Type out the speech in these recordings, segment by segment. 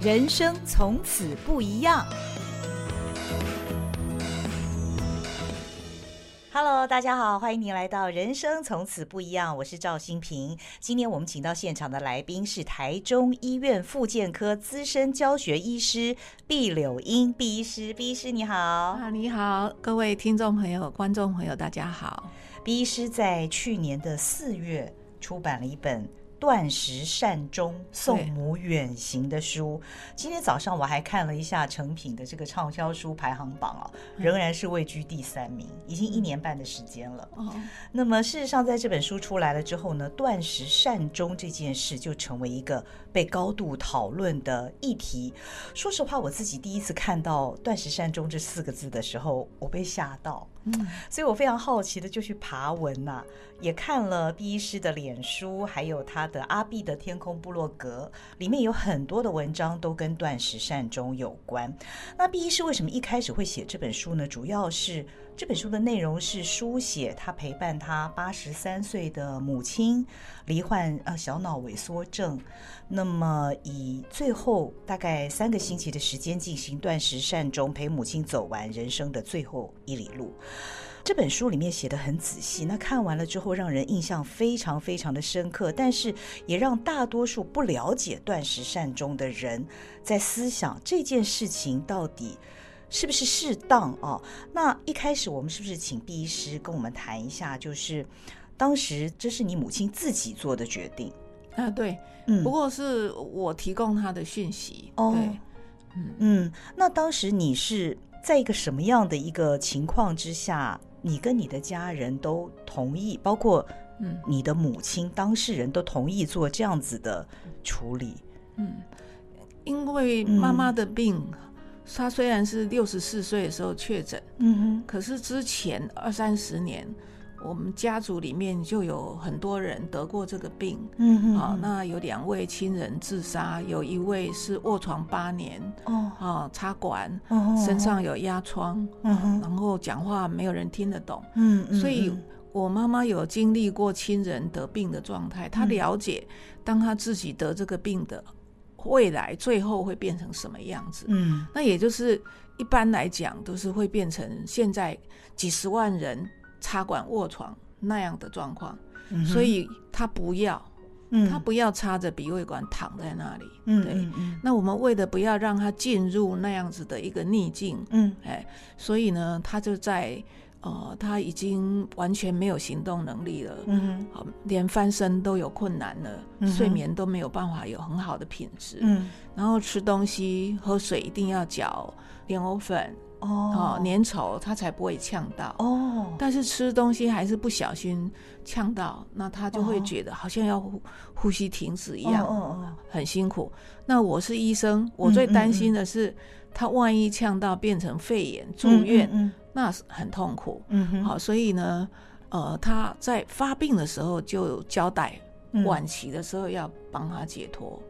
人生从此不一样。Hello，大家好，欢迎您来到《人生从此不一样》，我是赵新平。今天我们请到现场的来宾是台中医院复健科资深教学医师毕柳英毕医师，毕医师你好。啊，你好，各位听众朋友、观众朋友，大家好。毕医师在去年的四月出版了一本。断食善终，送母远行的书。今天早上我还看了一下成品的这个畅销书排行榜啊，仍然是位居第三名，已经一年半的时间了。那么事实上，在这本书出来了之后呢，断食善终这件事就成为一个被高度讨论的议题。说实话，我自己第一次看到“断食善终”这四个字的时候，我被吓到。所以我非常好奇的就去爬文呐、也看了毕医师的脸书，还有他的阿碧的天空部落格，里面有很多的文章都跟断食善终有关。那毕医师为什么一开始会写这本书呢？主要是这本书的内容是书写他陪伴他八十三岁的母亲罹患呃小脑萎缩症，那么以最后大概三个星期的时间进行断食善终，陪母亲走完人生的最后一里路。这本书里面写得很仔细，那看完了之后让人印象非常非常的深刻，但是也让大多数不了解断食善终的人在思想这件事情到底是不是适当啊？那一开始我们是不是请毕医师跟我们谈一下，就是当时这是你母亲自己做的决定啊？对，嗯，不过是我提供她的讯息哦，对，嗯嗯，那当时你是在一个什么样的一个情况之下？你跟你的家人都同意，包括嗯，你的母亲当事人都同意做这样子的处理。嗯，因为妈妈的病，嗯、她虽然是六十四岁的时候确诊，嗯哼，可是之前二三十年。我们家族里面就有很多人得过这个病，嗯哼，啊，那有两位亲人自杀，有一位是卧床八年，哦，啊，插管，哦，身上有压疮，嗯哼，然后讲话没有人听得懂，嗯嗯，所以我妈妈有经历过亲人得病的状态，她了解当她自己得这个病的未来最后会变成什么样子，嗯，那也就是一般来讲都是会变成现在几十万人。插管卧床那样的状况，嗯、所以他不要，嗯、他不要插着鼻胃管躺在那里。嗯、对，那我们为了不要让他进入那样子的一个逆境，嗯，哎，所以呢，他就在呃，他已经完全没有行动能力了，嗯哼，连翻身都有困难了，嗯、睡眠都没有办法有很好的品质，嗯，然后吃东西、喝水一定要嚼莲藕粉。哦，粘稠，他才不会呛到。哦，但是吃东西还是不小心呛到，那他就会觉得好像要呼呼吸停止一样，哦，很辛苦。那我是医生，我最担心的是他万一呛到变成肺炎住院，那是很痛苦。嗯哼，好，所以呢，呃，他在发病的时候就交代，晚期的时候要帮他解脱。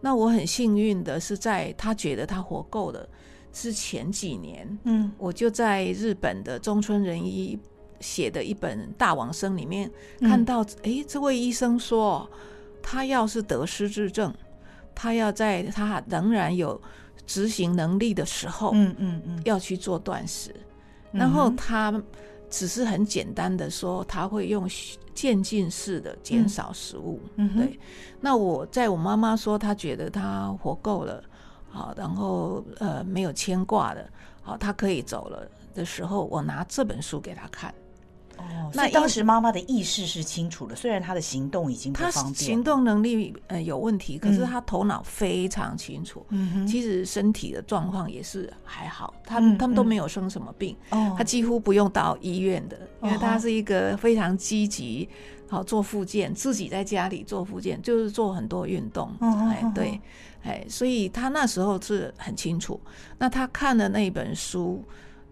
那我很幸运的是，在他觉得他活够了。之前几年，嗯，我就在日本的中村仁一写的一本《大往生》里面看到，哎、嗯，这位医生说，他要是得失智症，他要在他仍然有执行能力的时候，嗯嗯嗯，要去做断食，嗯、然后他只是很简单的说，他会用渐进式的减少食物，嗯，对。那我在我妈妈说，她觉得她活够了。好，然后呃，没有牵挂的，好，她可以走了的时候，我拿这本书给她看。哦，那当时妈妈的意识是清楚的，虽然她的行动已经不方便，他行动能力呃有问题，可是她头脑非常清楚。其实身体的状况也是还好，他他们都没有生什么病，哦，他几乎不用到医院的，因为她是一个非常积极，好做复健，自己在家里做复健，就是做很多运动。哎，对。哎，所以她那时候是很清楚。那她看了那本书，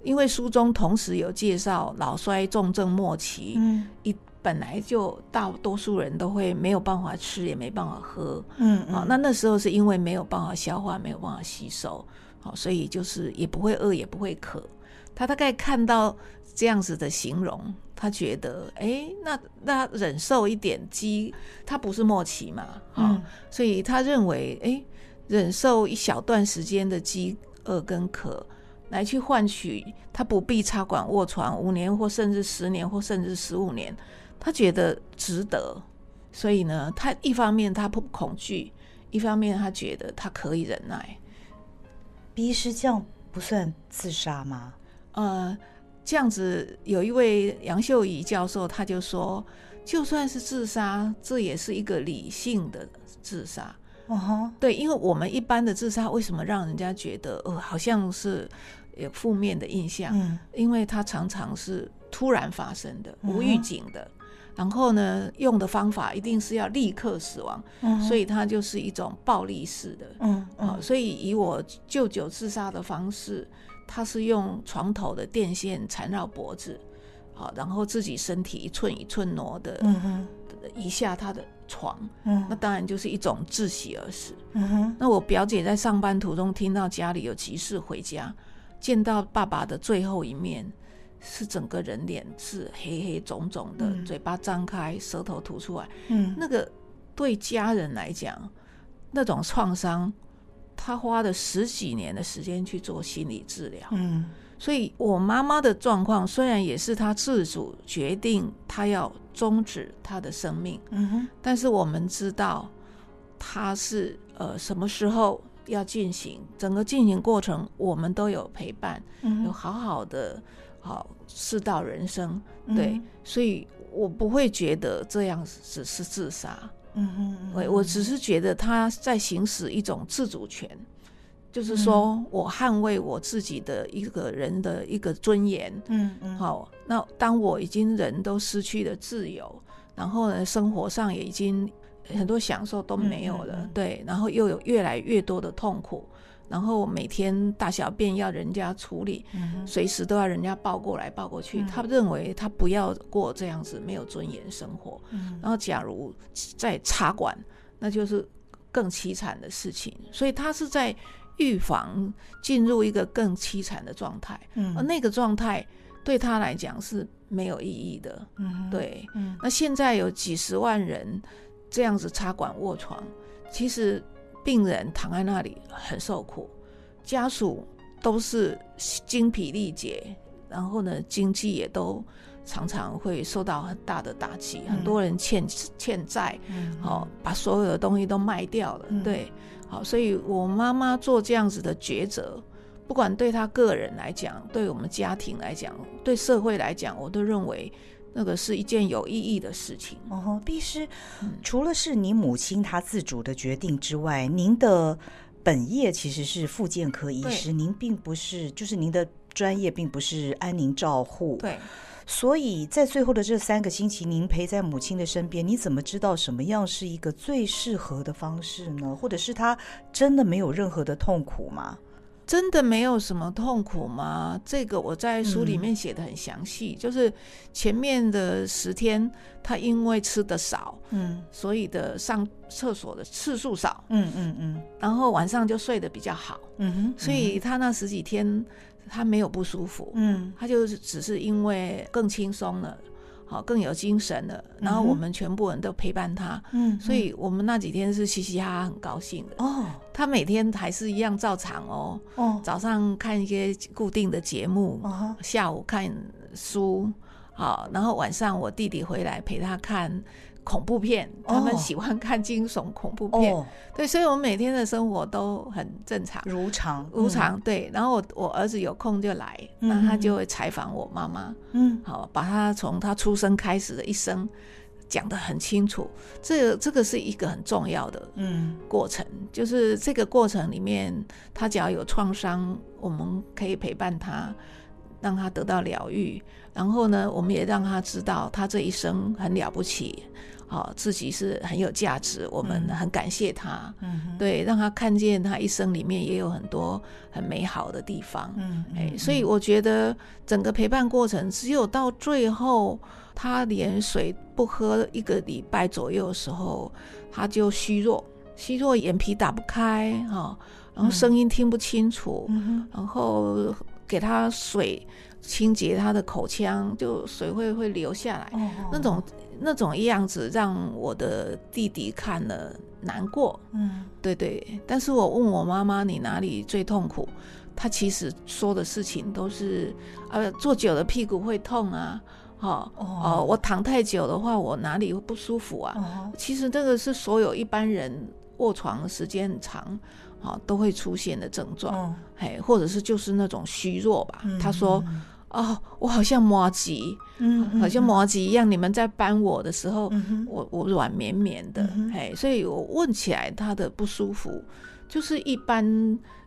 因为书中同时有介绍老衰重症末期，嗯，一本来就大多数人都会没有办法吃，也没办法喝，嗯，好，那那时候是因为没有办法消化，没有办法吸收，好，所以就是也不会饿，也不会渴。他大概看到这样子的形容，他觉得，哎，那那忍受一点饥，他不是末期嘛，嗯，所以他认为，哎。忍受一小段时间的饥饿跟渴，来去换取他不必插管卧床五年或甚至十年或甚至十五年，他觉得值得。所以呢，他一方面他不恐惧，一方面他觉得他可以忍耐。毕医师，这样不算自杀吗？呃，这样子有一位杨秀仪教授，他就说，就算是自杀，这也是一个理性的自杀。哦哈，对，因为我们一般的自杀，为什么让人家觉得呃好像是有负面的印象？嗯，因为它常常是突然发生的，无预警的。然后呢，用的方法一定是要立刻死亡，嗯、所以它就是一种暴力式的。嗯，嗯、啊，所以以我舅舅自杀的方式，他是用床头的电线缠绕脖子，啊，然后自己身体一寸一寸挪的，嗯哼，移下他的床，嗯，那当然就是一种窒息而死。嗯哼，那我表姐在上班途中听到家里有急事回家，见到爸爸的最后一面。是整个人脸是黑黑肿肿的，嗯、嘴巴张开，舌头吐出来。嗯，那个对家人来讲，那种创伤，他花了十几年的时间去做心理治疗。嗯，所以我妈妈的状况虽然也是她自主决定，她要终止她的生命。嗯哼，但是我们知道，她是呃什么时候要进行，整个进行过程我们都有陪伴，嗯、有好好的。好，世道人生，对，嗯、所以我不会觉得这样只是自杀，嗯嗯，我我只是觉得他在行使一种自主权，嗯、就是说我捍卫我自己的一个人的一个尊严，嗯嗯，好，那当我已经人都失去了自由，然后呢，生活上也已经很多享受都没有了，嗯嗯、对，然后又有越来越多的痛苦。然后每天大小便要人家处理，随时都要人家抱过来抱过去。嗯、他认为他不要过这样子没有尊严生活。嗯、然后假如在插管，那就是更凄惨的事情。所以他是在预防进入一个更凄惨的状态。嗯、而那个状态对他来讲是没有意义的。嗯、对。嗯、那现在有几十万人这样子插管卧床，其实。病人躺在那里很受苦，家属都是精疲力竭，然后呢，经济也都常常会受到很大的打击。嗯、很多人欠欠债，好、嗯哦、把所有的东西都卖掉了。嗯、对，好，所以我妈妈做这样子的抉择，不管对她个人来讲，对我们家庭来讲，对社会来讲，我都认为。那个是一件有意义的事情。哦，毕医师，嗯、除了是你母亲她自主的决定之外，您的本业其实是复健科医师，您并不是，就是您的专业并不是安宁照护。对，所以在最后的这三个星期，您陪在母亲的身边，你怎么知道什么样是一个最适合的方式呢？或者是她真的没有任何的痛苦吗？真的没有什么痛苦吗？这个我在书里面写的很详细，嗯、就是前面的十天，他因为吃的少，嗯，所以的上厕所的次数少，嗯嗯嗯，然后晚上就睡得比较好，嗯哼，所以他那十几天他没有不舒服，嗯，他就只是因为更轻松了。好，更有精神了。然后我们全部人都陪伴他，嗯，所以我们那几天是嘻嘻哈哈，很高兴的。哦，他每天还是一样照常哦。哦，早上看一些固定的节目，哦，下午看书，好，然后晚上我弟弟回来陪他看。恐怖片，他们喜欢看惊悚恐怖片，哦、对，所以我们每天的生活都很正常，如常如常。对，然后我我儿子有空就来，那、嗯、他就会采访我妈妈，嗯，好，把他从他出生开始的一生讲得很清楚。这个这个是一个很重要的嗯。过程，嗯、就是这个过程里面，他只要有创伤，我们可以陪伴他，让他得到疗愈。然后呢，我们也让他知道他这一生很了不起。好，自己是很有价值，我们很感谢他。嗯，对，让他看见他一生里面也有很多很美好的地方。嗯，哎，所以我觉得整个陪伴过程，只有到最后他连水不喝一个礼拜左右的时候，他就虚弱，虚弱，眼皮打不开，哈，然后声音听不清楚，嗯，然后给他水清洁他的口腔，就水会会流下来，那种。那种样子让我的弟弟看了难过。嗯，对对。但是我问我妈妈，你哪里最痛苦？她其实说的事情都是，呃，坐久了屁股会痛啊。好哦，哦，我躺太久的话，我哪里会不舒服啊？哦、其实这个是所有一般人卧床的时间很长，好都会出现的症状，哎、哦，或者是就是那种虚弱吧。嗯、他说：“哦，我好像麻吉，嗯，好像麻吉一样。嗯、你们在搬我的时候，嗯、我我软绵绵的，哎、嗯，所以我问起来他的不舒服。”就是一般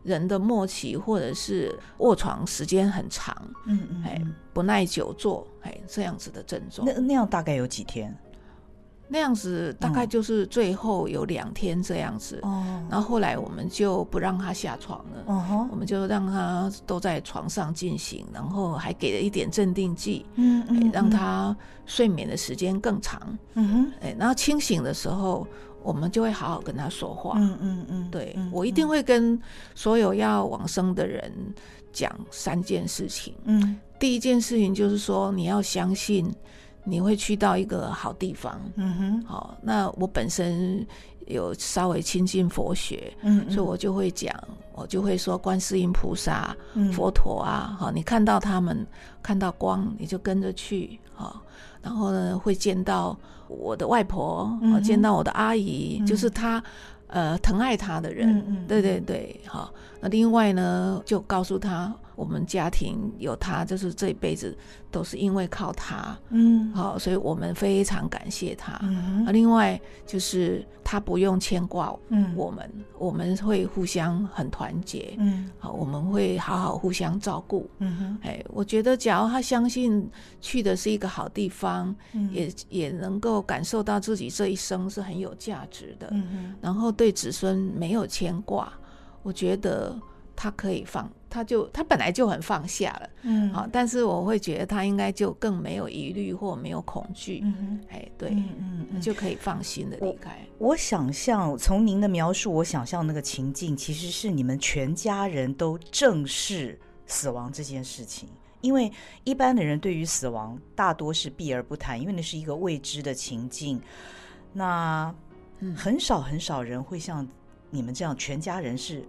人的末期，或者是卧床时间很长，嗯嗯，哎，不耐久坐，哎，这样子的症状。那那样大概有几天？那样子大概就是最后有两天这样子。哦、嗯。然后后来我们就不让他下床了，哦，我们就让他都在床上进行，然后还给了一点镇定剂，嗯嗯，让他睡眠的时间更长。嗯哼。哎，然后清醒的时候。我们就会好好跟他说话。嗯嗯嗯，对，我一定会跟所有要往生的人讲三件事情。嗯，第一件事情就是说，你要相信你会去到一个好地方。嗯哼，好，那我本身有稍微亲近佛学，嗯，所以我就会讲，我就会说观世音菩萨、佛陀啊，好，你看到他们看到光，你就跟着去，好，然后呢会见到。我的外婆，我见到我的阿姨，嗯、就是她，呃，疼爱他的人，嗯嗯、对对对，好。那另外呢，就告诉她，我们家庭有他，就是这一辈子都是因为靠他，嗯，好，所以我们非常感谢他。嗯，另外就是他不用牵挂我们，嗯、我们会互相很团结，嗯，好，我们会好好互相照顾。嗯哼，哎，我觉得，假如他相信去的是一个好地方，嗯、也也能够感受到自己这一生是很有价值的，嗯哼，然后对子孙没有牵挂。我觉得他可以放，他就他本来就很放下了，嗯，好，但是我会觉得他应该就更没有疑虑或没有恐惧，嗯哎，对，嗯嗯，就可以放心的离开。我，我想象从您的描述，我想象那个情境其实是你们全家人都正视死亡这件事情，因为一般的人对于死亡大多是避而不谈，因为那是一个未知的情境，那很少很少人会像。你们这样全家人是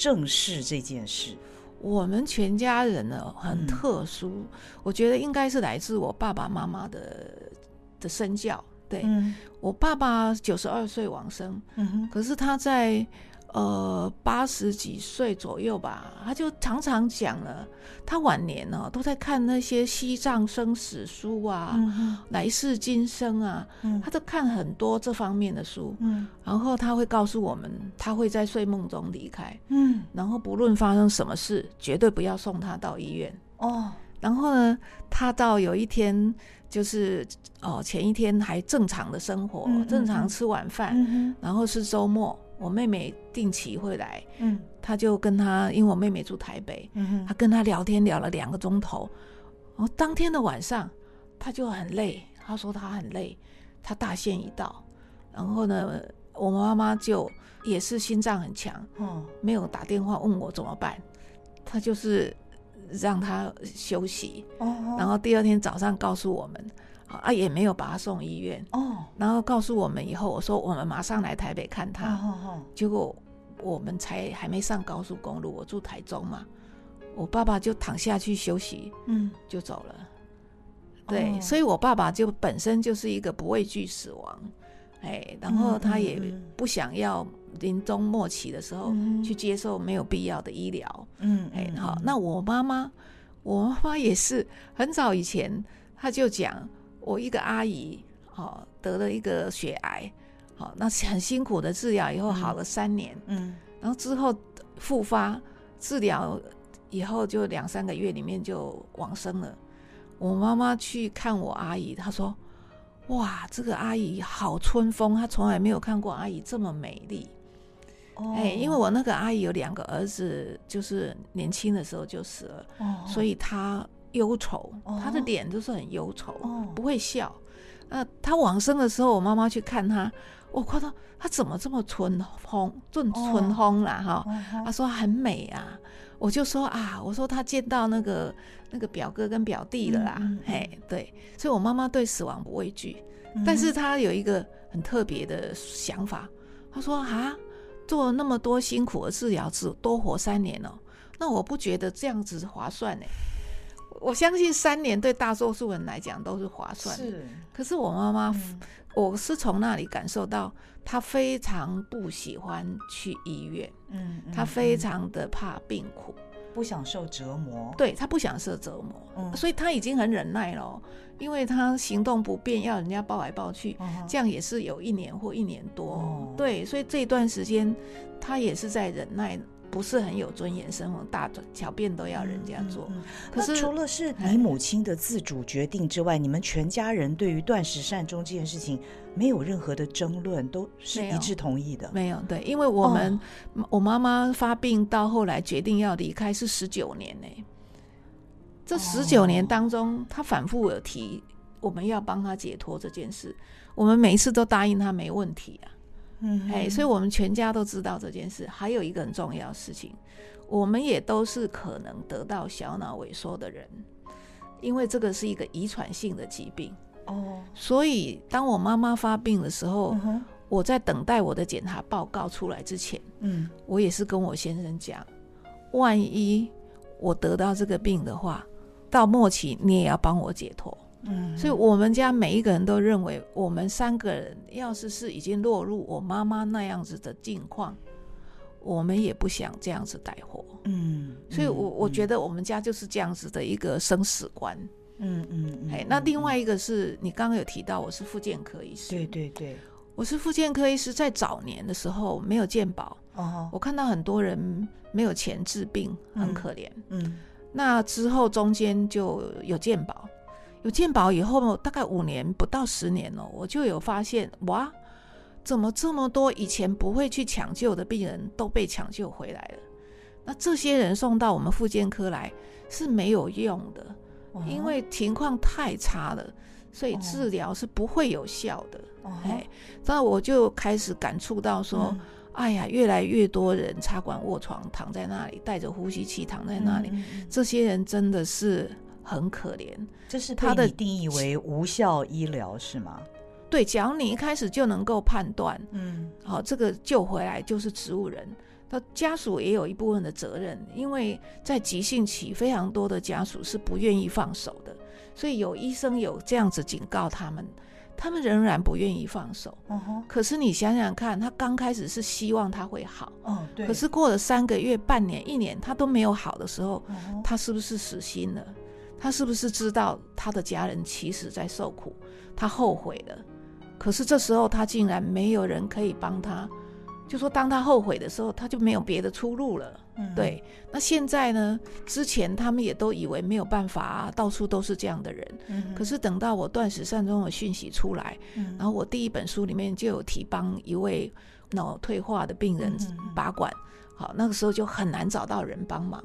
正视这件事。我们全家人呢很特殊，嗯、我觉得应该是来自我爸爸妈妈的的身教。对、嗯、我爸爸九十二岁往生，可是他在。呃，八十几岁左右吧，他就常常讲了，他晚年呢、喔、都在看那些西藏生死书啊，嗯、来世今生啊，嗯、他都看很多这方面的书，嗯、然后他会告诉我们，他会在睡梦中离开，嗯，然后不论发生什么事，绝对不要送他到医院哦。然后呢，他到有一天就是哦，前一天还正常的生活，正常吃晚饭，嗯、然后是周末。我妹妹定期会来，嗯，他就跟她，因为我妹妹住台北，嗯哼，他跟她聊天聊了两个钟头，然后当天的晚上她就很累，她说她很累，她大限已到，然后呢，我妈妈就也是心脏很强，哦，没有打电话问我怎么办，她就是让她休息，哦，然后第二天早上告诉我们。啊，也没有把他送医院哦。然后告诉我们以后，我说我们马上来台北看他。哦哦、结果我们才还没上高速公路，我住台中嘛，我爸爸就躺下去休息，嗯，就走了。对，哦、所以我爸爸就本身就是一个不畏惧死亡，哎，然后他也不想要临终末期的时候去接受没有必要的医疗。嗯，哎，好，那我妈妈，我妈妈也是很早以前，她就讲。我一个阿姨，哦得了一个血癌，好那很辛苦的治疗，以后好了三年，嗯，然后之后复发治疗以后就两三个月里面就往生了。我妈妈去看我阿姨，她说：“哇，这个阿姨好春风，她从来没有看过阿姨这么美丽。”哦，哎，因为我那个阿姨有两个儿子，就是年轻的时候就死了，哦，所以她。忧愁，他的脸都是很忧愁，哦、不会笑。那他往生的时候，我妈妈去看他，我看到他怎么这么春风，这么春风啦哈。他、哦、说很美啊，我就说啊，我说他见到那个那个表哥跟表弟了啦，嘿，对，所以我妈妈对死亡不畏惧，但是他有一个很特别的想法，他说啊，做了那么多辛苦的治疗，只多活三年哦，那我不觉得这样子划算呢。我相信三年对大多数人来讲都是划算的，是。可是我妈妈，嗯、我是从那里感受到，她非常不喜欢去医院，嗯，她非常的怕病苦，不想受折磨。对，她不想受折磨，嗯，所以她已经很忍耐了，因为她行动不便，要人家抱来抱去，嗯、这样也是有一年或一年多，嗯、对，所以这段时间她也是在忍耐。不是很有尊严，生活大小便都要人家做。可是除了是你母亲的自主决定之外，你们全家人对于断食善终这件事情没有任何的争论，都是一致同意的。没有，对，因为我们、哦、我妈妈发病到后来决定要离开是十九年呢。这十九年当中，她、哦、反复有提我们要帮她解脱这件事，我们每一次都答应她没问题啊。嗯，哎，所以我们全家都知道这件事。还有一个很重要的事情，我们也都是可能得到小脑萎缩的人，因为这个是一个遗传性的疾病。哦，所以当我妈妈发病的时候，嗯、我在等待我的检查报告出来之前，嗯，我也是跟我先生讲，万一我得到这个病的话，到末期你也要帮我解脱。嗯，所以我们家每一个人都认为，我们三个人要是是已经落入我妈妈那样子的境况，我们也不想这样子带货。嗯，所以我我觉得我们家就是这样子的一个生死观。嗯嗯，哎，那另外一个是你刚刚有提到，我是复健科医师。对对对，我是复健科医师，在早年的时候没有健保。哦，我看到很多人没有钱治病，很可怜。嗯，那之后中间就有健保。有健保以后，大概五年不到十年哦，我就有发现哇，怎么这么多以前不会去抢救的病人都被抢救回来了？那这些人送到我们复健科来是没有用的，因为情况太差了，所以治疗是不会有效的。哎，那我就开始感触到说，哎呀，越来越多人插管卧床躺在那里，带着呼吸器躺在那里，这些人真的是。很可怜，这是他的定义为无效医疗是吗？对，假如你一开始就能够判断，嗯，好，这个救回来就是植物人，他家属也有一部分的责任，因为在急性期非常多的家属是不愿意放手的，所以有医生有这样子警告他们，他们仍然不愿意放手。嗯哼，可是你想想看，他刚开始是希望他会好，嗯，对，可是过了三个月、半年、一年，他都没有好的时候，他是不是死心了？他是不是知道他的家人其实在受苦，他后悔了，可是这时候他竟然没有人可以帮他，就说当他后悔的时候，他就没有别的出路了。嗯，对。那现在呢？之前他们也都以为没有办法啊，到处都是这样的人。嗯。可是等到我断食善终的讯息出来，嗯，然后我第一本书里面就有提帮一位脑退化的病人拔管，好，那个时候就很难找到人帮忙。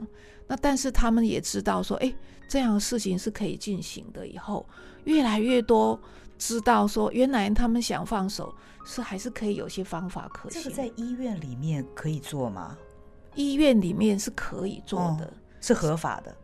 那但是他们也知道说，哎，这样的事情是可以进行的。以后越来越多知道说，原来他们想放手是还是可以有些方法可行。这个在医院里面可以做吗？医院里面是可以做的，哦、是合法的。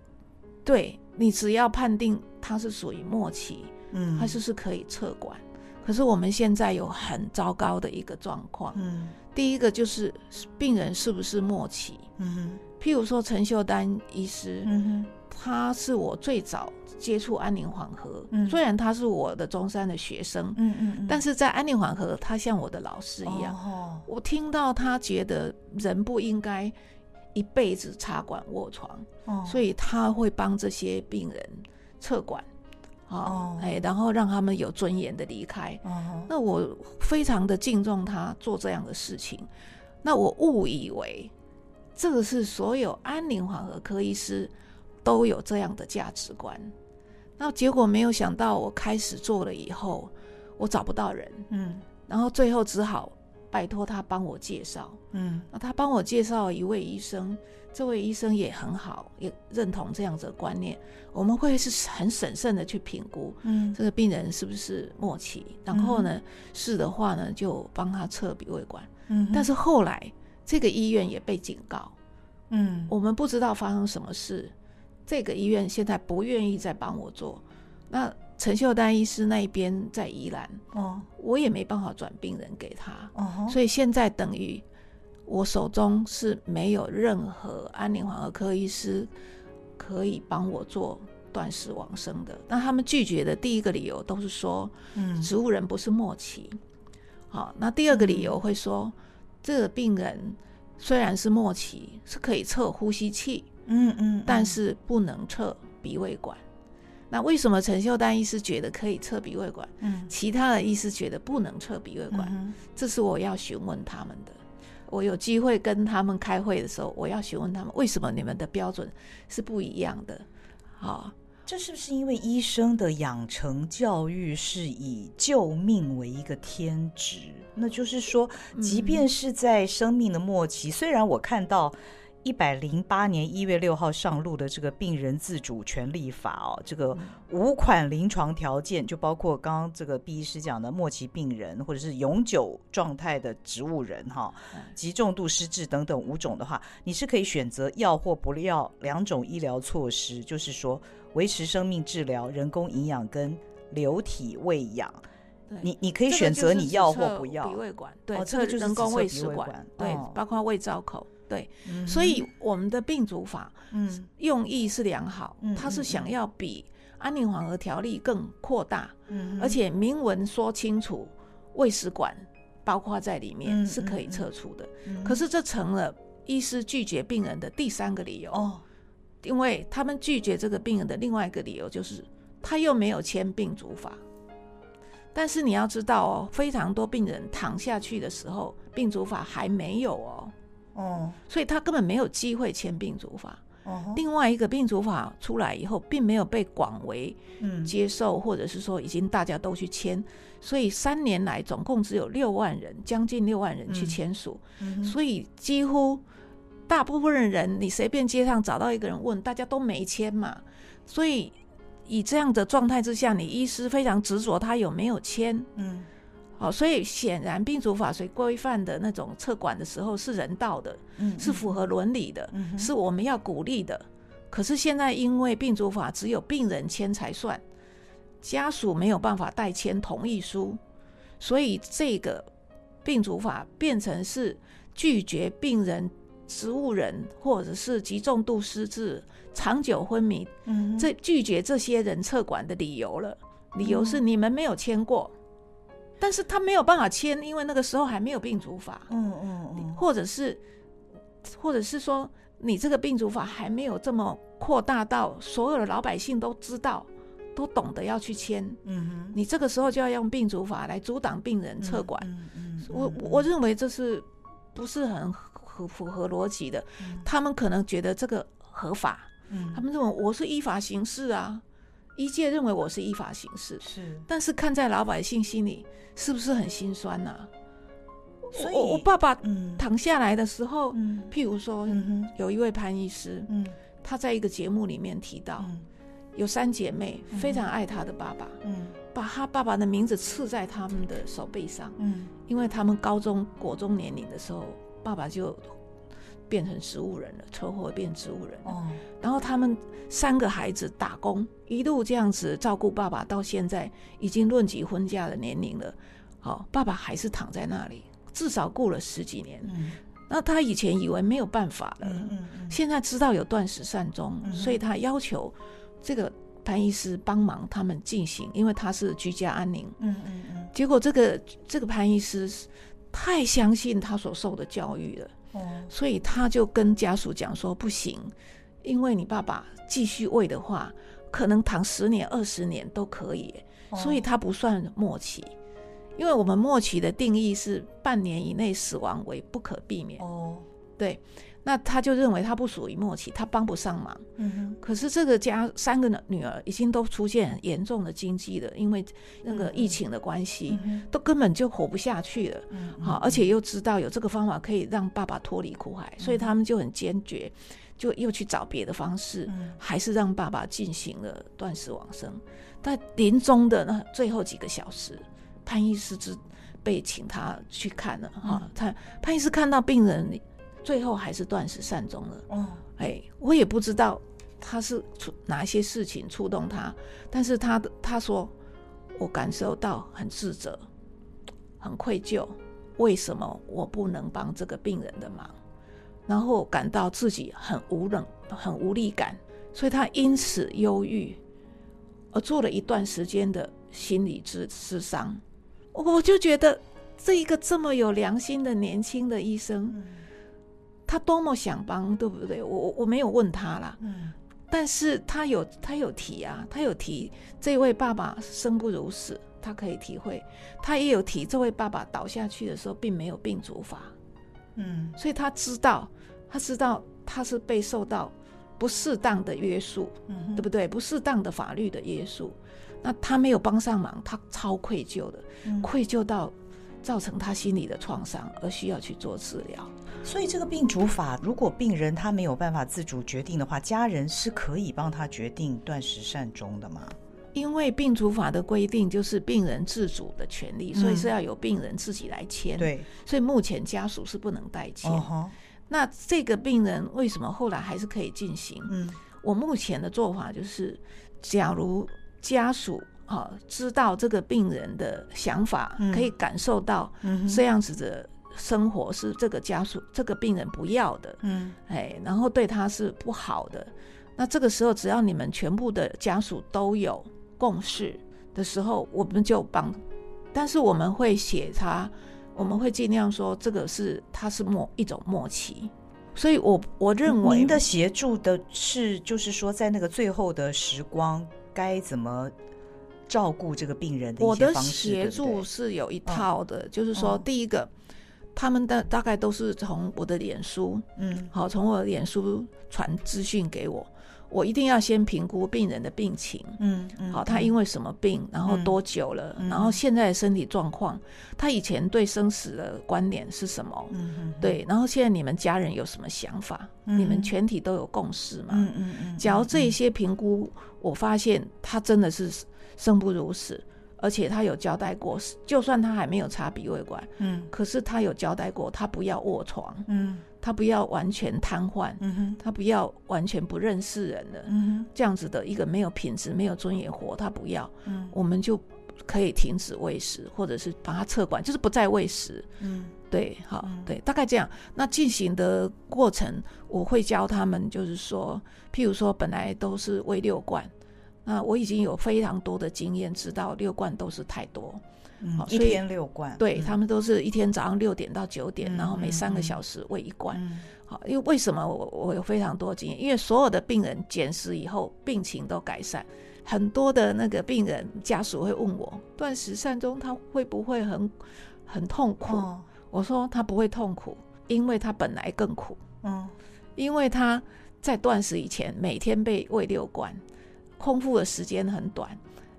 对，你只要判定它是属于末期，嗯，还是是可以撤管。可是我们现在有很糟糕的一个状况，嗯，第一个就是病人是不是末期，嗯哼。譬如说陈秀丹医师，嗯哼，他是我最早接触安宁缓和，嗯，虽然他是我的中山的学生，嗯嗯，但是在安宁缓和，他像我的老师一样，哦，我听到他觉得人不应该一辈子插管卧床，哦，所以他会帮这些病人撤管，哦，哎，然后让他们有尊严的离开，哦，那我非常的敬重他做这样的事情，那我误以为。这个是所有安宁缓和科医师都有这样的价值观，那结果没有想到，我开始做了以后，我找不到人，嗯，然后最后只好拜托他帮我介绍，嗯，那他帮我介绍一位医生，这位医生也很好，也认同这样子的观念，我们会是很审慎的去评估，嗯，这个病人是不是末期，然后呢，是的话呢，就帮他测鼻胃管，嗯，但是后来。这个医院也被警告，嗯，我们不知道发生什么事。这个医院现在不愿意再帮我做。那陈秀丹医师那一边在宜兰，哦，我也没办法转病人给他，哦，所以现在等于我手中是没有任何安宁缓和科医师可以帮我做断食往生的。那他们拒绝的第一个理由都是说，嗯，植物人不是末期。好，那第二个理由会说，这个病人虽然是末期，是可以测呼吸器，嗯嗯，但是不能测鼻胃管。那为什么陈秀丹医师觉得可以测鼻胃管？嗯，其他的医师觉得不能测鼻胃管？这是我要询问他们的。我有机会跟他们开会的时候，我要询问他们为什么你们的标准是不一样的？好。这是不是因为医生的养成教育是以救命为一个天职？那就是说，即便是在生命的末期，嗯、虽然我看到一百零八年一月六号上路的这个病人自主权利法哦，这个五款临床条件，就包括刚刚这个毕医师讲的末期病人或者是永久状态的植物人哈，极重度失智等等五种的话，你是可以选择要或不要两种医疗措施，就是说。维持生命治疗、人工营养跟流体喂养，你你可以选择你要或不要。鼻胃管，对，哦、这个就是人工胃食管，对，哦、包括胃造口，对。嗯、所以我们的病主法，嗯，用意是良好，嗯，他是想要比安宁缓和条例更扩大，嗯，而且明文说清楚，胃食管包括在里面是可以撤出的。可是这成了医师拒绝病人的第三个理由。哦。因为他们拒绝这个病人的另外一个理由就是，他又没有签病主法。但是你要知道哦，非常多病人躺下去的时候，病主法还没有哦，哦，所以他根本没有机会签病主法。哦，另外一个病主法出来以后，并没有被广为接受，或者是说已经大家都去签，所以三年来总共只有六万人，将近六万人去签署，所以几乎。大部分人，你随便街上找到一个人问，大家都没签嘛。所以以这样的状态之下，你医师非常执着他有没有签，嗯，好，所以显然病主法随规范的那种测管的时候是人道的，嗯，是符合伦理的，嗯，是我们要鼓励的。可是现在因为病主法只有病人签才算，家属没有办法代签同意书，所以这个病主法变成是拒绝病人。植物人或者是极重度失智、长久昏迷，嗯，这拒绝这些人测管的理由了。理由是你们没有签过，嗯、但是他没有办法签，因为那个时候还没有病主法。嗯嗯嗯，或者是，或者是说，你这个病主法还没有这么扩大到所有的老百姓都知道、都懂得要去签。嗯哼，你这个时候就要用病主法来阻挡病人撤管。嗯嗯，我我认为这是不是很？符符合逻辑的，嗯、他们可能觉得这个合法，嗯，他们认为我是依法行事啊，医界认为我是依法行事，是，但是看在老百姓心里，是不是很心酸呐、啊？所以我，我爸爸躺下来的时候，嗯、譬如说，嗯、有一位潘医师，嗯、他在一个节目里面提到，嗯、有三姐妹非常爱他的爸爸，嗯、把他爸爸的名字刺在他们的手背上，嗯、因为他们高中、国中年龄的时候。爸爸就变成植物人了，车祸变植物人了。哦，然后他们三个孩子打工，一路这样子照顾爸爸，到现在已经论及婚嫁的年龄了。好，爸爸还是躺在那里，至少顾了十几年。嗯，那他以前以为没有办法了，嗯嗯，现在知道有断食善终，所以他要求这个潘医师帮忙他们进行，因为他是居家安宁。嗯嗯嗯，结果这个这个潘医师。太相信他所受的教育了，嗯、所以他就跟家属讲说不行，因为你爸爸继续喂的话，可能躺十年、二十年都可以，哦、所以他不算末期，因为我们末期的定义是半年以内死亡为不可避免。哦，对。那他就认为他不属于默契，他帮不上忙。可是这个家三个女儿已经都出现很严重的经济了，因为那个疫情的关系，嗯、都根本就活不下去了。好，而且又知道有这个方法可以让爸爸脱离苦海，嗯、所以他们就很坚决，就又去找别的方式，嗯、还是让爸爸进行了断食往生。但临终的那最后几个小时，潘医师之被请他去看了哈，嗯、他潘医师看到病人。最后还是断食善终了。哦，哎，我也不知道他是触哪些事情触动他，但是他的他说，我感受到很自责，很愧疚，为什么我不能帮这个病人的忙？然后感到自己很无能、很无力感，所以他因此忧郁，而做了一段时间的心理治治伤。我就觉得这一个这么有良心的年轻的医生，嗯、他多么想帮，对不对？我我没有问他啦，嗯、但是他有他有提啊，他有提这位爸爸生不如死，他可以体会，他也有提这位爸爸倒下去的时候并没有病主法。嗯，所以他知道，他知道他是被受到不适当的约束，嗯，对不对？不适当的法律的约束，那他没有帮上忙，他超愧疚的，嗯、愧疚到造成他心理的创伤，而需要去做治疗。所以这个病主法，如果病人他没有办法自主决定的话，家人是可以帮他决定断食善终的吗？因为病主法的规定就是病人自主的权利，嗯、所以是要由病人自己来签。对，所以目前家属是不能代签。Uh 那这个病人为什么后来还是可以进行？嗯，我目前的做法就是，假如家属啊知道这个病人的想法，嗯、可以感受到这样子的生活是这个家属、这个病人不要的，嗯，哎，然后对他是不好的，那这个时候只要你们全部的家属都有。共识的时候，我们就帮，但是我们会写他，我们会尽量说这个是他是默一种默契，所以我我认为您的协助的是，就是说在那个最后的时光该怎么照顾这个病人的一些方式。我的协助是有一套的，哦、就是说第一个，哦、他们的大概都是从我的脸书，嗯，好，从我的脸书传资讯给我。我一定要先评估病人的病情，嗯，嗯，好，他因为什么病，然后多久了，嗯、然后现在的身体状况，他以前对生死的观念是什么？嗯嗯，对，然后现在你们家人有什么想法？嗯、你们全体都有共识吗？嗯嗯嗯，假如这一些评估，我发现他真的是生不如死。而且他有交代过，就算他还没有插鼻胃管，嗯，可是他有交代过，他不要卧床，嗯，他不要完全瘫痪，嗯哼，他不要完全不认识人了，嗯哼，这样子的一个没有品质、没有尊严活，他不要，嗯，我们就可以停止喂食，或者是把他撤管，就是不再喂食，嗯，对，好，对，大概这样。那进行的过程，我会教他们，就是说，譬如说，本来都是喂六罐。那我已经有非常多的经验，知道六罐都是太多，嗯，一天六罐，对，他们都是一天早上六点到九点，然后每三个小时喂一罐。好，因为为什么我我有非常多经验？因为所有的病人减食以后病情都改善，很多的那个病人家属会问我，断食善终他会不会很很痛苦？我说他不会痛苦，因为他本来更苦，嗯，因为他在断食以前每天被喂六罐。空腹的时间很短，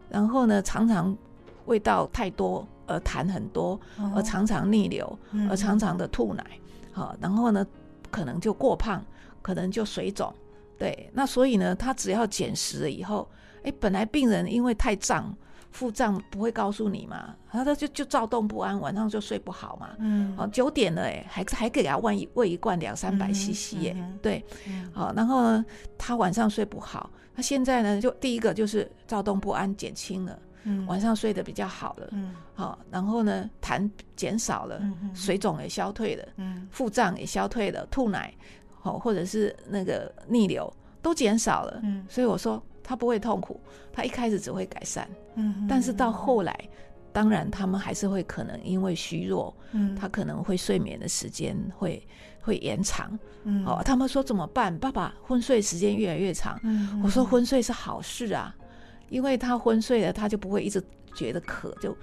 然后呢，常常味道太多而痰很多，而常常逆流，而常常的吐奶，好，然后呢，可能就过胖，可能就水肿，对，那所以呢，他只要减食了以后，哎，本来病人因为太胀，腹胀不会告诉你嘛，他他就就躁动不安，晚上就睡不好嘛，嗯，好，九点了，哎，还还给他喂一喂一罐两三百 CC，哎，对，好，然后呢，他晚上睡不好。他现在呢，就第一个就是躁动不安减轻了，嗯，晚上睡得比较好了，嗯，好，然后呢，痰减少了，嗯，水肿也消退了，嗯，腹胀也消退了，吐奶，好，或者是那个逆流都减少了，嗯，所以我说他不会痛苦，他一开始只会改善，嗯，但是到后来，当然他们还是会可能因为虚弱，嗯，他可能会睡眠的时间会。会延长，嗯，哦，他们说怎么办？爸爸昏睡时间越来越长，嗯，我说昏睡是好事啊，因为他昏睡了，他就不会一直觉得渴，就，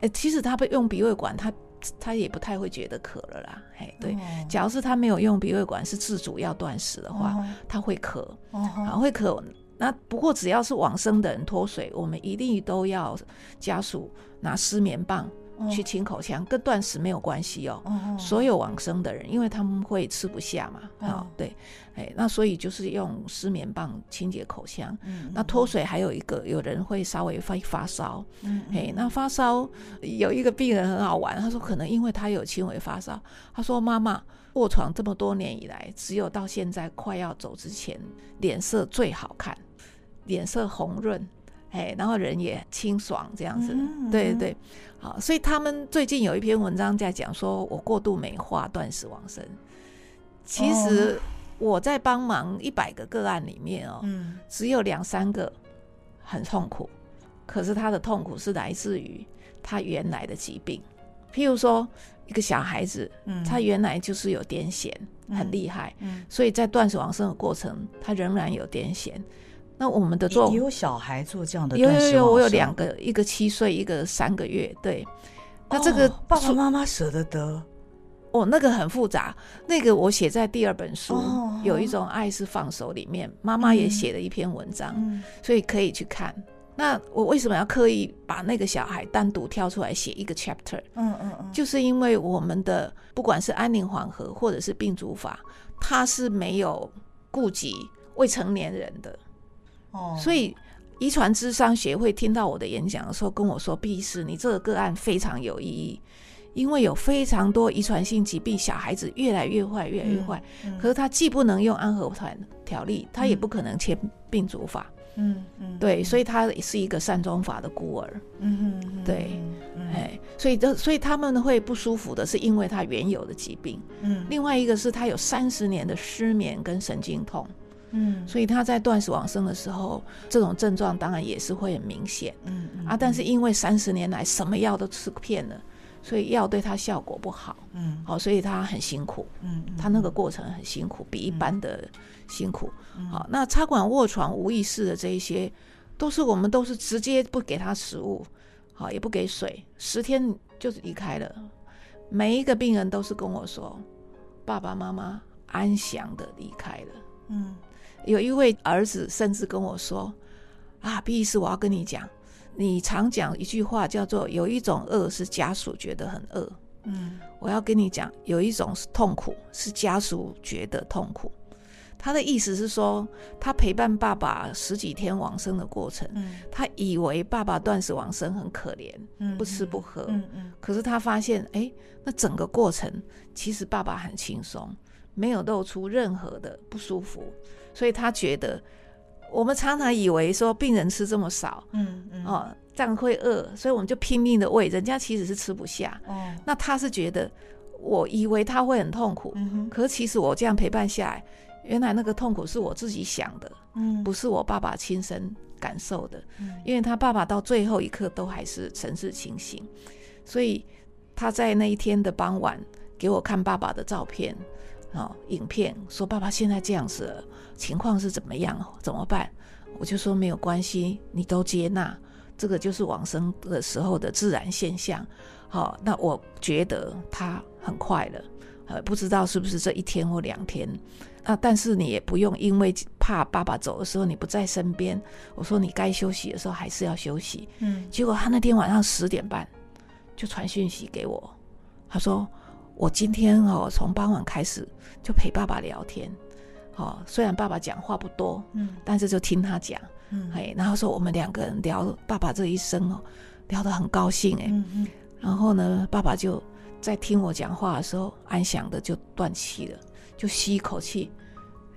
哎，其实他不用鼻胃管，他他也不太会觉得渴了啦，哎，对，假如是他没有用鼻胃管，是自主要断食的话，他会渴，啊，会渴。那不过只要是往生的人脱水，我们一定都要家属拿失眠棒去清口腔，跟断食没有关系哦。所有往生的人，因为他们会吃不下嘛，啊，对，哎，那所以就是用湿棉棒清洁口腔。那脱水还有一个，有人会稍微发发烧，哎，那发烧有一个病人很好玩，他说可能因为他有轻微发烧，他说妈妈卧床这么多年以来，只有到现在快要走之前，脸色最好看，脸色红润。哎，然后人也清爽，这样子，嗯、对对对，好，所以他们最近有一篇文章在讲，说我过度美化断食往生。其实我在帮忙一百个个案里面哦，嗯、只有两三个很痛苦，可是他的痛苦是来自于他原来的疾病，譬如说一个小孩子，嗯、他原来就是有癫痫，很厉害，所以在断食往生的过程，他仍然有癫痫。那我们的做有小孩做这样的，有有有，我有两个，一个七岁，一个三个月。对，那这个爸爸妈妈舍得得哦，那个很复杂。那个我写在第二本书，有一种爱是放手里面，妈妈也写了一篇文章，所以可以去看。那我为什么要刻意把那个小孩单独挑出来写一个 chapter？嗯嗯嗯，就是因为我们的不管是安宁缓和或者是病主法，它是没有顾及未成年人的。所以，遗传智商协会听到我的演讲的时候跟我说：“毕医师，你这个个案非常有意义，因为有非常多遗传性疾病，小孩子越来越坏，越来越坏。嗯嗯、可是他既不能用安和团条例，他也不可能签病主法。嗯嗯，对，所以他是一个善终法的孤儿。嗯嗯，对，哎，所以这，所以他们会不舒服的是因为他原有的疾病。嗯，另外一个是他有三十年的失眠跟神经痛。”嗯，所以他在断食往生的时候，这种症状当然也是会很明显。嗯，嗯啊，但是因为三十年来什么药都吃遍了，所以药对他效果不好。嗯，好，所以他很辛苦。嗯，他那个过程很辛苦，比一般的辛苦。好，那插管卧床无意识的这一些，都是我们都是直接不给他食物，好，也不给水，十天就是离开了。每一个病人都是跟我说，爸爸妈妈安详的离开了。嗯。有一位儿子甚至跟我说：“啊，毕医师，我要跟你讲，你常讲一句话叫做‘有一种饿是家属觉得很饿’，嗯，我要跟你讲，有一种是痛苦是家属觉得痛苦。他的意思是说，他陪伴爸爸十几天往生的过程，嗯，他以为爸爸断食往生很可怜，嗯，不吃不喝，嗯嗯，可是他发现，哎，那整个过程其实爸爸很轻松，没有露出任何的不舒服。”所以他觉得，我们常常以为说病人吃这么少，嗯嗯，哦，这样会饿，所以我们就拼命的喂，人家其实是吃不下。哦，那他是觉得，我以为他会很痛苦，嗯哼，可其实我这样陪伴下来，原来那个痛苦是我自己想的，嗯，不是我爸爸亲身感受的，嗯，因为他爸爸到最后一刻都还是神志清醒，所以他在那一天的傍晚给我看爸爸的照片。哦，影片说爸爸现在这样子了，情况是怎么样？怎么办？我就说没有关系，你都接纳，这个就是往生的时候的自然现象。好，那我觉得他很快乐，呃，不知道是不是这一天或两天。啊，但是你也不用因为怕爸爸走的时候你不在身边，我说你该休息的时候还是要休息。嗯，结果他那天晚上十点半就传讯息给我，他说。我今天哦，从傍晚开始就陪爸爸聊天，哦，虽然爸爸讲话不多，嗯，但是就听他讲，嗯，哎，然后说我们两个人聊爸爸这一生哦，聊得很高兴，哎，嗯嗯，然后呢，爸爸就在听我讲话的时候，安详的就断气了，就吸一口气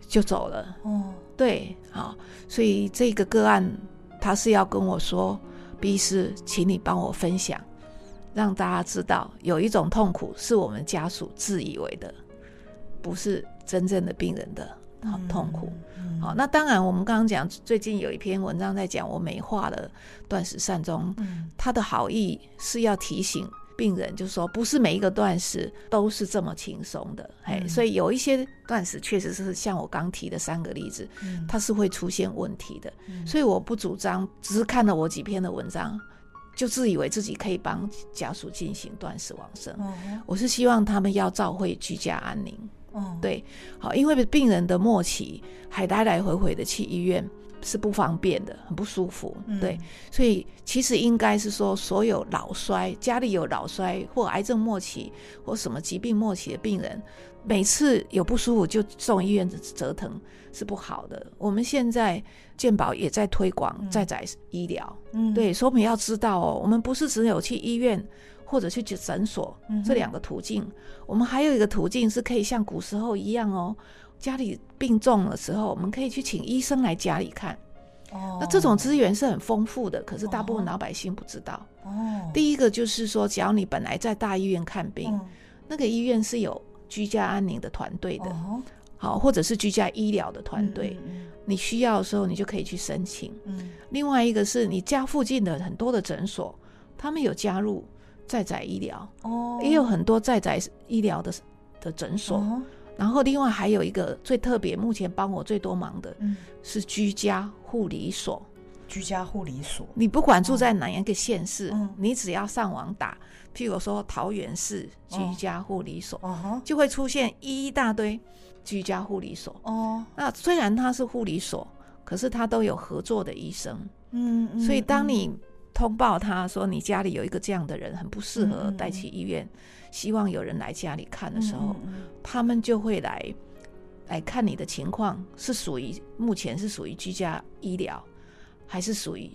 就走了，哦，对，好，所以这个个案他是要跟我说，毕医师，请你帮我分享。让大家知道，有一种痛苦是我们家属自以为的，不是真正的病人的痛苦。好，那当然，我们刚刚讲，最近有一篇文章在讲我美化了断食善终，嗯、他的好意是要提醒病人，就是说，不是每一个断食都是这么轻松的。嗯、嘿，所以有一些断食确实是像我刚提的三个例子，嗯、它是会出现问题的。嗯、所以我不主张，只是看了我几篇的文章。就自以为自己可以帮家属进行断食往生，我是希望他们要照会居家安宁，嗯，对，好，因为病人的末期还来来回回的去医院是不方便的，很不舒服，嗯、对，所以其实应该是说，所有老衰家里有老衰或癌症末期或什么疾病末期的病人，每次有不舒服就送医院折腾是不好的。我们现在健保也在推广在宅医疗，嗯，对，所以我们要知道哦，我们不是只有去医院。或者去诊所，这两个途径，嗯、我们还有一个途径是可以像古时候一样哦，家里病重的时候，我们可以去请医生来家里看。哦，那这种资源是很丰富的，可是大部分老百姓不知道。哦，第一个就是说，只要你本来在大医院看病，哦、那个医院是有居家安宁的团队的，哦、好，或者是居家医疗的团队，你需要的时候，你就可以去申请。嗯，另外一个是你家附近的很多的诊所，他们有加入。在宅医疗哦，也有很多在宅医疗的的诊所，哦、然后另外还有一个最特别，目前帮我最多忙的，是居家护理所。居家护理所，你不管住在哪一个县市，哦、你只要上网打，譬如说桃园市居家护理所，哦、就会出现一大堆居家护理所。哦，那虽然它是护理所，可是它都有合作的医生。嗯，嗯，所以当你。通报他说，你家里有一个这样的人，很不适合带去医院，希望有人来家里看的时候，他们就会来来看你的情况是属于目前是属于居家医疗，还是属于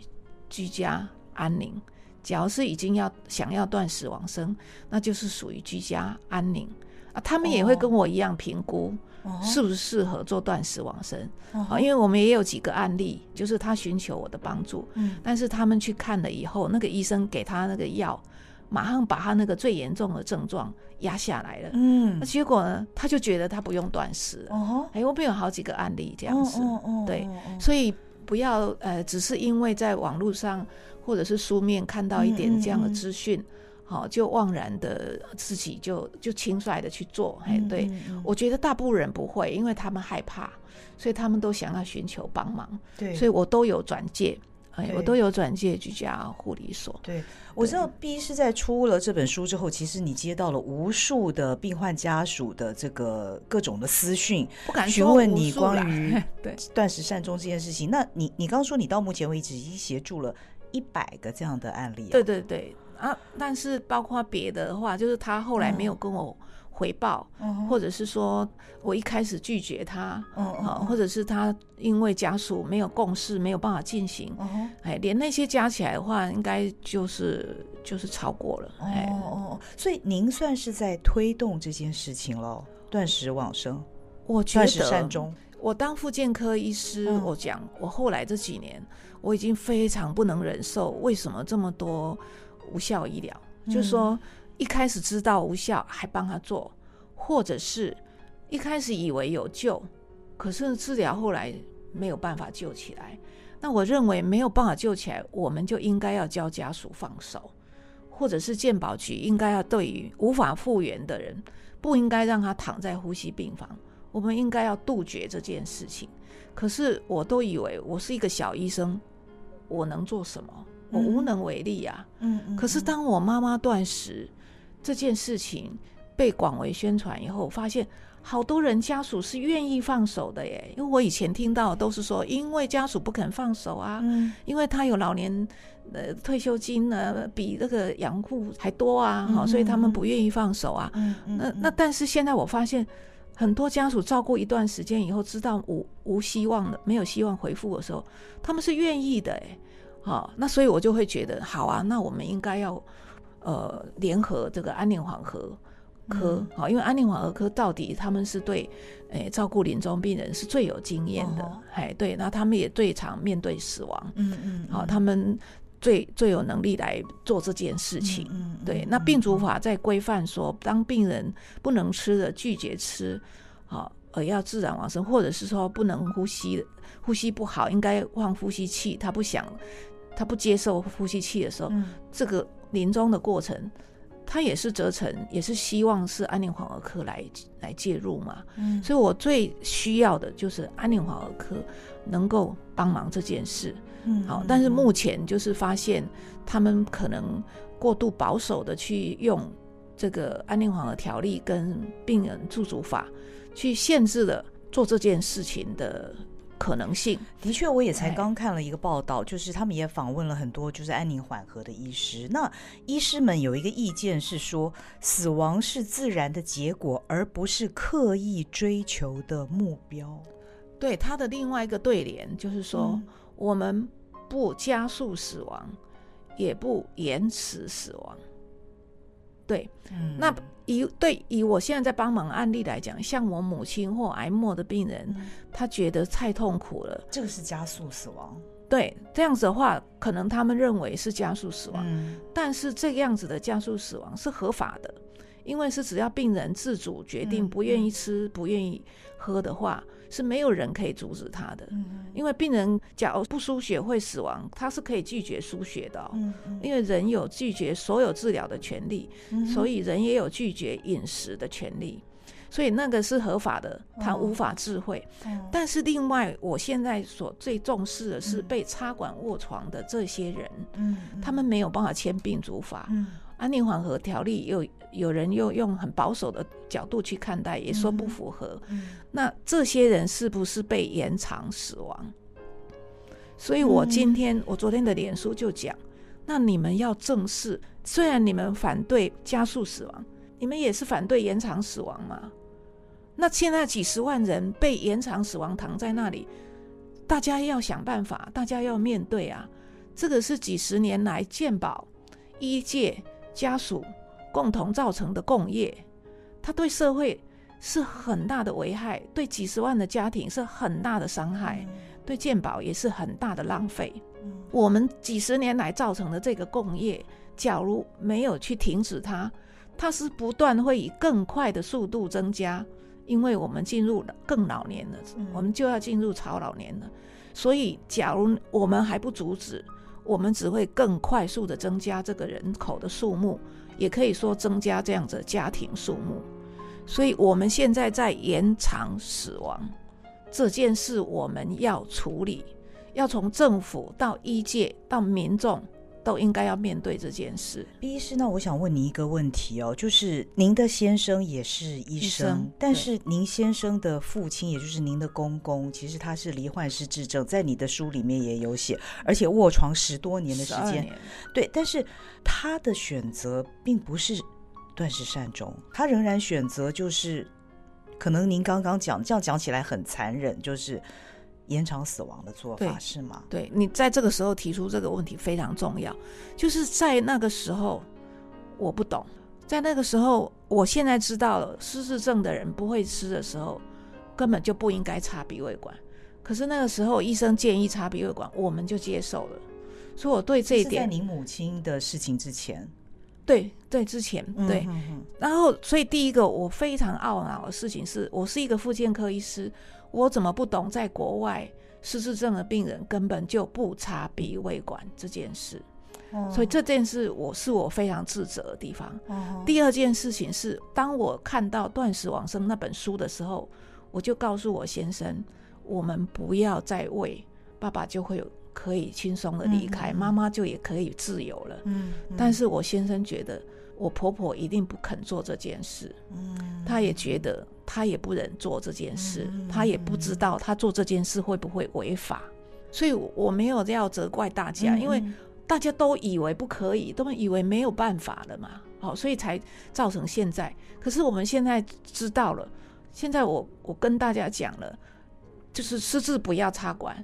居家安宁。假如是已经要想要断食往生，那就是属于居家安宁啊。他们也会跟我一样评估。是不是适合做断食往生？啊，因为我们也有几个案例，就是他寻求我的帮助，嗯，但是他们去看了以后，那个医生给他那个药，马上把他那个最严重的症状压下来了，嗯，那结果呢，他就觉得他不用断食，哦，哎，我们有好几个案例这样子，对，所以不要呃，只是因为在网络上或者是书面看到一点这样的资讯。好，就妄然的自己就就轻率的去做，哎、嗯，对，我觉得大部分人不会，因为他们害怕，所以他们都想要寻求帮忙，对，所以我都有转介，哎，我都有转介居家护理所。对，对我知道 B 是在出了这本书之后，其实你接到了无数的病患家属的这个各种的私讯，不敢询问你关于 对断食善终这件事情。那你你刚刚说你到目前为止已经协助了一百个这样的案例，啊，对对对。啊，但是包括别的话，就是他后来没有跟我回报，嗯、或者是说我一开始拒绝他，嗯、啊，或者是他因为家属没有共识，没有办法进行，嗯、哎，连那些加起来的话，应该就是就是超过了。哦哦，所以您算是在推动这件事情喽？断食往生，我觉得断食善终。我当复健科医师，嗯、我讲我后来这几年，我已经非常不能忍受，为什么这么多？无效医疗，嗯、就是说一开始知道无效还帮他做，或者是一开始以为有救，可是治疗后来没有办法救起来。那我认为没有办法救起来，我们就应该要教家属放手，或者是健保局应该要对于无法复原的人，不应该让他躺在呼吸病房，我们应该要杜绝这件事情。可是我都以为我是一个小医生，我能做什么？我无能为力啊！嗯，嗯，可是当我妈妈断食这件事情被广为宣传以后，发现好多人家属是愿意放手的耶。因为我以前听到都是说，因为家属不肯放手啊，嗯，因为他有老年呃退休金呢，比那个养护还多啊，好，所以他们不愿意放手啊。嗯嗯，那那但是现在我发现，很多家属照顾一段时间以后，知道无无希望的，没有希望回复的时候，他们是愿意的哎。好，那所以我就会觉得，好啊，那我们应该要，呃，联合这个安宁缓和科，好、嗯，因为安宁缓和科到底他们是对，诶、欸，照顾临终病人是最有经验的，哎、哦，对，那他们也最常面对死亡，嗯嗯，好、嗯，他们最最有能力来做这件事情，嗯，嗯对，那病主法在规范说，当病人不能吃的拒绝吃，好，而要自然往生，或者是说不能呼吸的，呼吸不好，应该换呼吸器，他不想。他不接受呼吸器的时候，嗯、这个临终的过程，他也是责成，也是希望是安宁缓和科来来介入嘛。嗯，所以我最需要的就是安宁缓和科能够帮忙这件事。嗯，好，但是目前就是发现他们可能过度保守的去用这个安宁缓和条例跟病人驻足法去限制了做这件事情的。可能性的确，我也才刚看了一个报道，就是他们也访问了很多就是安宁缓和的医师。那医师们有一个意见是说，死亡是自然的结果，而不是刻意追求的目标。对，他的另外一个对联就是说，嗯、我们不加速死亡，也不延迟死亡。对，嗯、那以对以我现在在帮忙案例来讲，像我母亲或癌末的病人，嗯、他觉得太痛苦了，这个是加速死亡。对，这样子的话，可能他们认为是加速死亡，嗯、但是这样子的加速死亡是合法的，因为是只要病人自主决定不愿意吃、嗯、不愿意喝的话。是没有人可以阻止他的，因为病人假如不输血会死亡，他是可以拒绝输血的哦。因为人有拒绝所有治疗的权利，所以人也有拒绝饮食的权利，所以那个是合法的，他无法智慧。但是另外，我现在所最重视的是被插管卧床的这些人，他们没有办法签病主法。安宁缓和条例又有人又用很保守的角度去看待，也说不符合。那这些人是不是被延长死亡？所以我今天、嗯、我昨天的脸书就讲，那你们要正视，虽然你们反对加速死亡，你们也是反对延长死亡嘛？那现在几十万人被延长死亡躺在那里，大家要想办法，大家要面对啊！这个是几十年来健保医界。家属共同造成的共业，它对社会是很大的危害，对几十万的家庭是很大的伤害，嗯、对健保也是很大的浪费。嗯、我们几十年来造成的这个共业，假如没有去停止它，它是不断会以更快的速度增加，因为我们进入了更老年了，嗯、我们就要进入超老年了。所以，假如我们还不阻止，我们只会更快速的增加这个人口的数目，也可以说增加这样子家庭数目。所以，我们现在在延长死亡这件事，我们要处理，要从政府到医界到民众。都应该要面对这件事。毕医师，那我想问您一个问题哦，就是您的先生也是医生，医生，但是您先生的父亲，也就是您的公公，其实他是罹患失智症，在你的书里面也有写，而且卧床十多年的时间。对，但是他的选择并不是断食善终，他仍然选择就是，可能您刚刚讲这样讲起来很残忍，就是。延长死亡的做法是吗？对，你在这个时候提出这个问题非常重要，就是在那个时候我不懂，在那个时候，我现在知道了，失智症的人不会吃的时候，根本就不应该插鼻胃管。可是那个时候医生建议插鼻胃管，我们就接受了。所以我对这一点，在你母亲的事情之前，对对之前对，嗯、哼哼然后所以第一个我非常懊恼的事情是，我是一个复健科医师。我怎么不懂，在国外失智症的病人根本就不插鼻胃管这件事，哦、所以这件事我是我非常自责的地方。哦、第二件事情是，当我看到《断食往生》那本书的时候，我就告诉我先生，我们不要再喂，爸爸就会有可以轻松的离开，妈妈、嗯、就也可以自由了。嗯嗯、但是我先生觉得。我婆婆一定不肯做这件事，嗯，他也觉得他也不忍做这件事，嗯、她也不知道他做这件事会不会违法，所以我没有要责怪大家，嗯、因为大家都以为不可以，都以为没有办法了嘛，好，所以才造成现在。可是我们现在知道了，现在我我跟大家讲了，就是私自不要插管，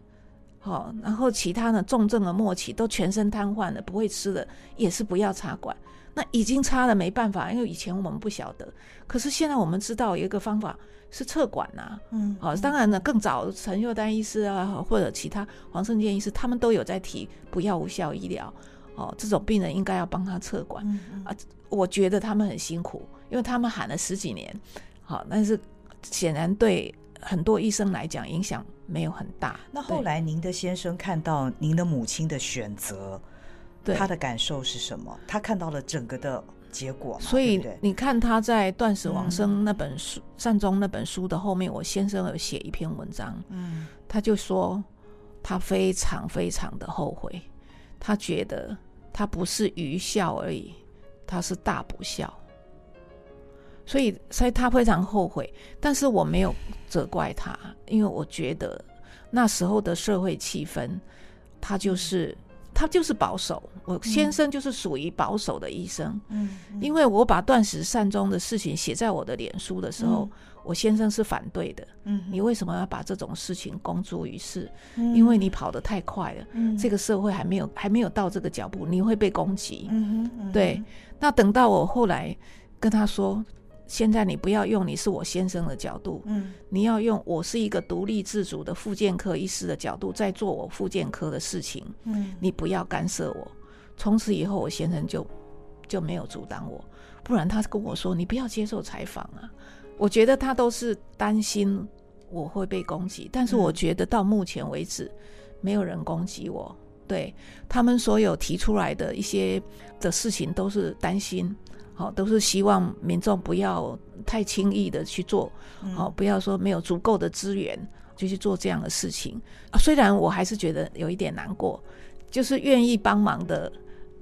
好，然后其他呢重症的末期都全身瘫痪了，不会吃的也是不要插管。那已经插了，没办法，因为以前我们不晓得，可是现在我们知道有一个方法是侧管呐、啊，嗯，好，当然呢，更早陈秀丹医师啊，或者其他黄胜健医师，他们都有在提不要无效医疗，哦，这种病人应该要帮他侧管，嗯嗯啊，我觉得他们很辛苦，因为他们喊了十几年，好，但是显然对很多医生来讲影响没有很大。那后来您的先生看到您的母亲的选择。对他的感受是什么？他看到了整个的结果，所以你看他在《断食往生》那本书、嗯、善终那本书的后面，我先生有写一篇文章，嗯，他就说他非常非常的后悔，他觉得他不是愚孝而已，他是大不孝。所以所以他非常后悔，但是我没有责怪他，因为我觉得那时候的社会气氛，他就是。他就是保守，我先生就是属于保守的医生。嗯，嗯，因为我把断食善终的事情写在我的脸书的时候，嗯，我先生是反对的。嗯，你为什么要把这种事情公诸于世？嗯，因为你跑得太快了。嗯，这个社会还没有还没有到这个脚步，你会被攻击。嗯，嗯，对。那等到我后来跟他说。现在你不要用你是我先生的角度，嗯，你要用我是一个独立自主的复健科医师的角度在做我复健科的事情，嗯，你不要干涉我。从此以后，我先生就就没有阻挡我，不然他跟我说你不要接受采访啊。我觉得他都是担心我会被攻击，但是我觉得到目前为止，没有人攻击我，对他们所有提出来的一些的事情都是担心。好，都是希望民众不要太轻易的去做，好，不要说没有足够的资源就去做这样的事情。虽然我还是觉得有一点难过，就是愿意帮忙的。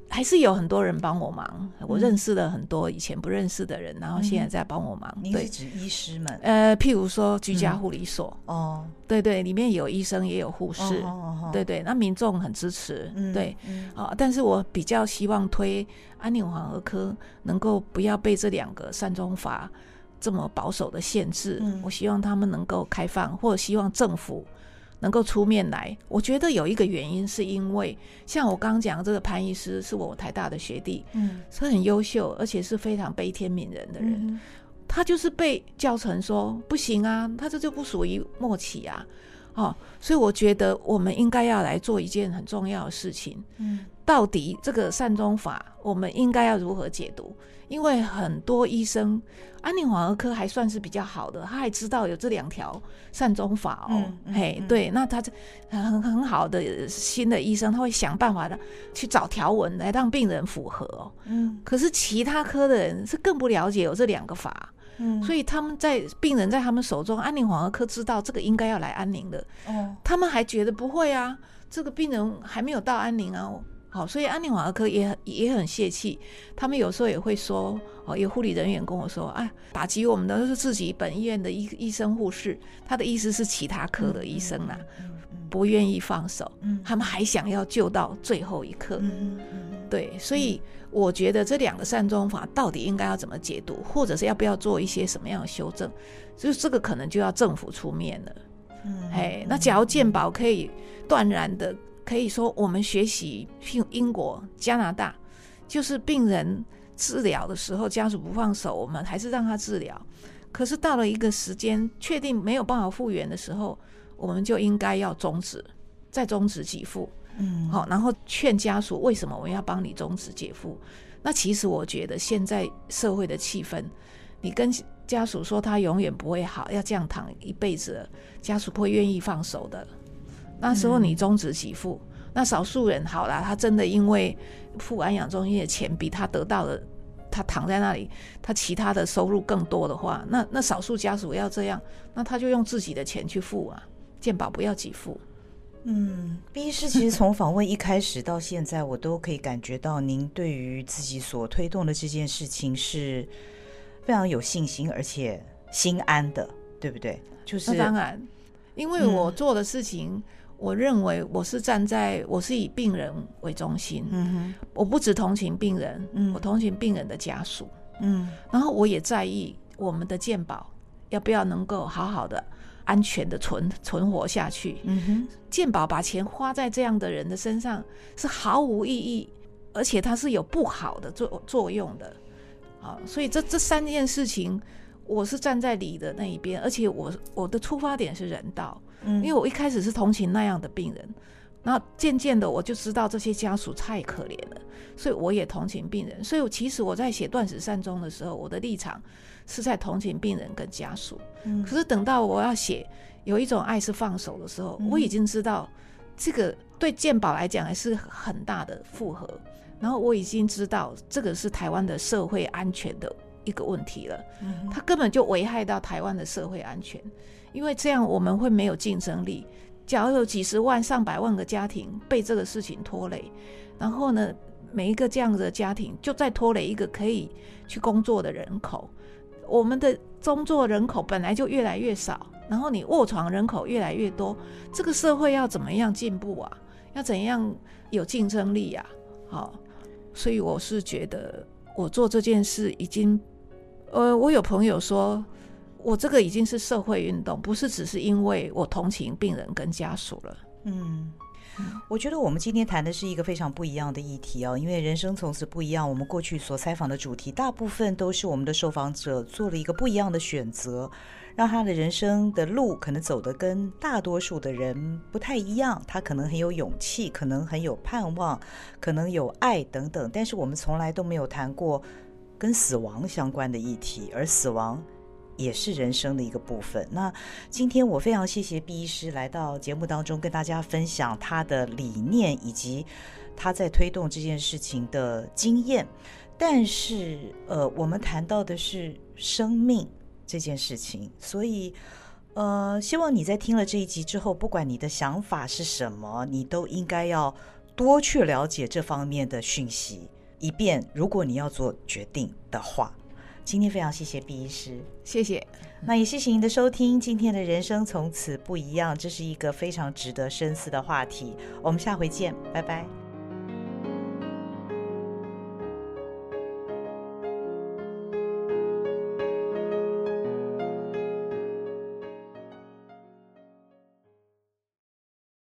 还是有很多人帮我忙，我认识了很多以前不认识的人，然后现在在帮我忙。您是指医师们？呃，譬如说居家护理所，哦，对对，里面有医生也有护士，对对，那民众很支持，对，啊，但是我比较希望推安宁缓和科能够不要被这两个善终法这么保守的限制，我希望他们能够开放，或者希望政府。能够出面来，我觉得有一个原因，是因为像我刚刚讲的这个潘医师是我台大的学弟，嗯，是很优秀，而且是非常悲天悯人的人。嗯、他就是被教成说不行啊，他这就不属于默契啊，哦，所以我觉得我们应该要来做一件很重要的事情，嗯，到底这个善终法我们应该要如何解读？因为很多医生，安宁缓和科还算是比较好的，他还知道有这两条善终法哦，嗯嗯、嘿，对，那他这很很好的新的医生，他会想办法的去找条文来让病人符合哦。嗯，可是其他科的人是更不了解有这两个法，嗯，所以他们在病人在他们手中，安宁缓和科知道这个应该要来安宁的，哦、嗯，他们还觉得不会啊，这个病人还没有到安宁啊。好，所以安宁缓和科也也很泄气，他们有时候也会说，哦，有护理人员跟我说，哎，打击我们的都是自己本医院的医医生护士，他的意思是其他科的医生呐、啊，不愿意放手，他们还想要救到最后一刻，对，所以我觉得这两个善终法到底应该要怎么解读，或者是要不要做一些什么样的修正，就是这个可能就要政府出面了，嗯，哎，那假如健保可以断然的。可以说，我们学习英国、加拿大，就是病人治疗的时候，家属不放手，我们还是让他治疗。可是到了一个时间，确定没有办法复原的时候，我们就应该要终止，再终止给付。嗯，好，然后劝家属为什么我要帮你终止给付？那其实我觉得现在社会的气氛，你跟家属说他永远不会好，要这样躺一辈子了，家属不会愿意放手的。那时候你终止给付，嗯、那少数人好了，他真的因为付安养中心的钱比他得到的，他躺在那里，他其他的收入更多的话，那那少数家属要这样，那他就用自己的钱去付啊，健保不要给付。嗯，毕医师其实从访问一开始到现在，我都可以感觉到您对于自己所推动的这件事情是非常有信心，而且心安的，对不对？就是当然，因为我做的事情。嗯我认为我是站在，我是以病人为中心，嗯哼，我不只同情病人，嗯，我同情病人的家属，嗯，然后我也在意我们的健保要不要能够好好的、安全的存存活下去，嗯哼，健保把钱花在这样的人的身上是毫无意义，而且它是有不好的作作用的，啊，所以这这三件事情，我是站在理的那一边，而且我我的出发点是人道。嗯因为我一开始是同情那样的病人，那渐渐的我就知道这些家属太可怜了，所以我也同情病人。所以其实我在写断食善终的时候，我的立场是在同情病人跟家属。可是等到我要写有一种爱是放手的时候，我已经知道这个对健保来讲还是很大的负荷，然后我已经知道这个是台湾的社会安全的一个问题了，它根本就危害到台湾的社会安全。因为这样我们会没有竞争力。假如有几十万、上百万个家庭被这个事情拖累，然后呢，每一个这样的家庭就再拖累一个可以去工作的人口，我们的工作人口本来就越来越少，然后你卧床人口越来越多，这个社会要怎么样进步啊？要怎样有竞争力呀？好，所以我是觉得我做这件事已经，呃，我有朋友说，我这个已经是社会运动，不是只是因为我同情病人跟家属了。嗯。我觉得我们今天谈的是一个非常不一样的议题哦，因为人生从此不一样。我们过去所采访的主题，大部分都是我们的受访者做了一个不一样的选择，让他的人生的路可能走得跟大多数的人不太一样。他可能很有勇气，可能很有盼望，可能有爱等等，但是我们从来都没有谈过跟死亡相关的议题，而死亡。也是人生的一个部分。那今天我非常谢谢毕医师来到节目当中，跟大家分享他的理念以及他在推动这件事情的经验。但是，呃，我们谈到的是生命这件事情，所以，呃，希望你在听了这一集之后，不管你的想法是什么，你都应该要多去了解这方面的讯息，以便如果你要做决定的话。今天非常谢谢毕医师，谢谢。那也谢谢您的收听。今天的人生从此不一样，这是一个非常值得深思的话题。我们下回见，拜拜。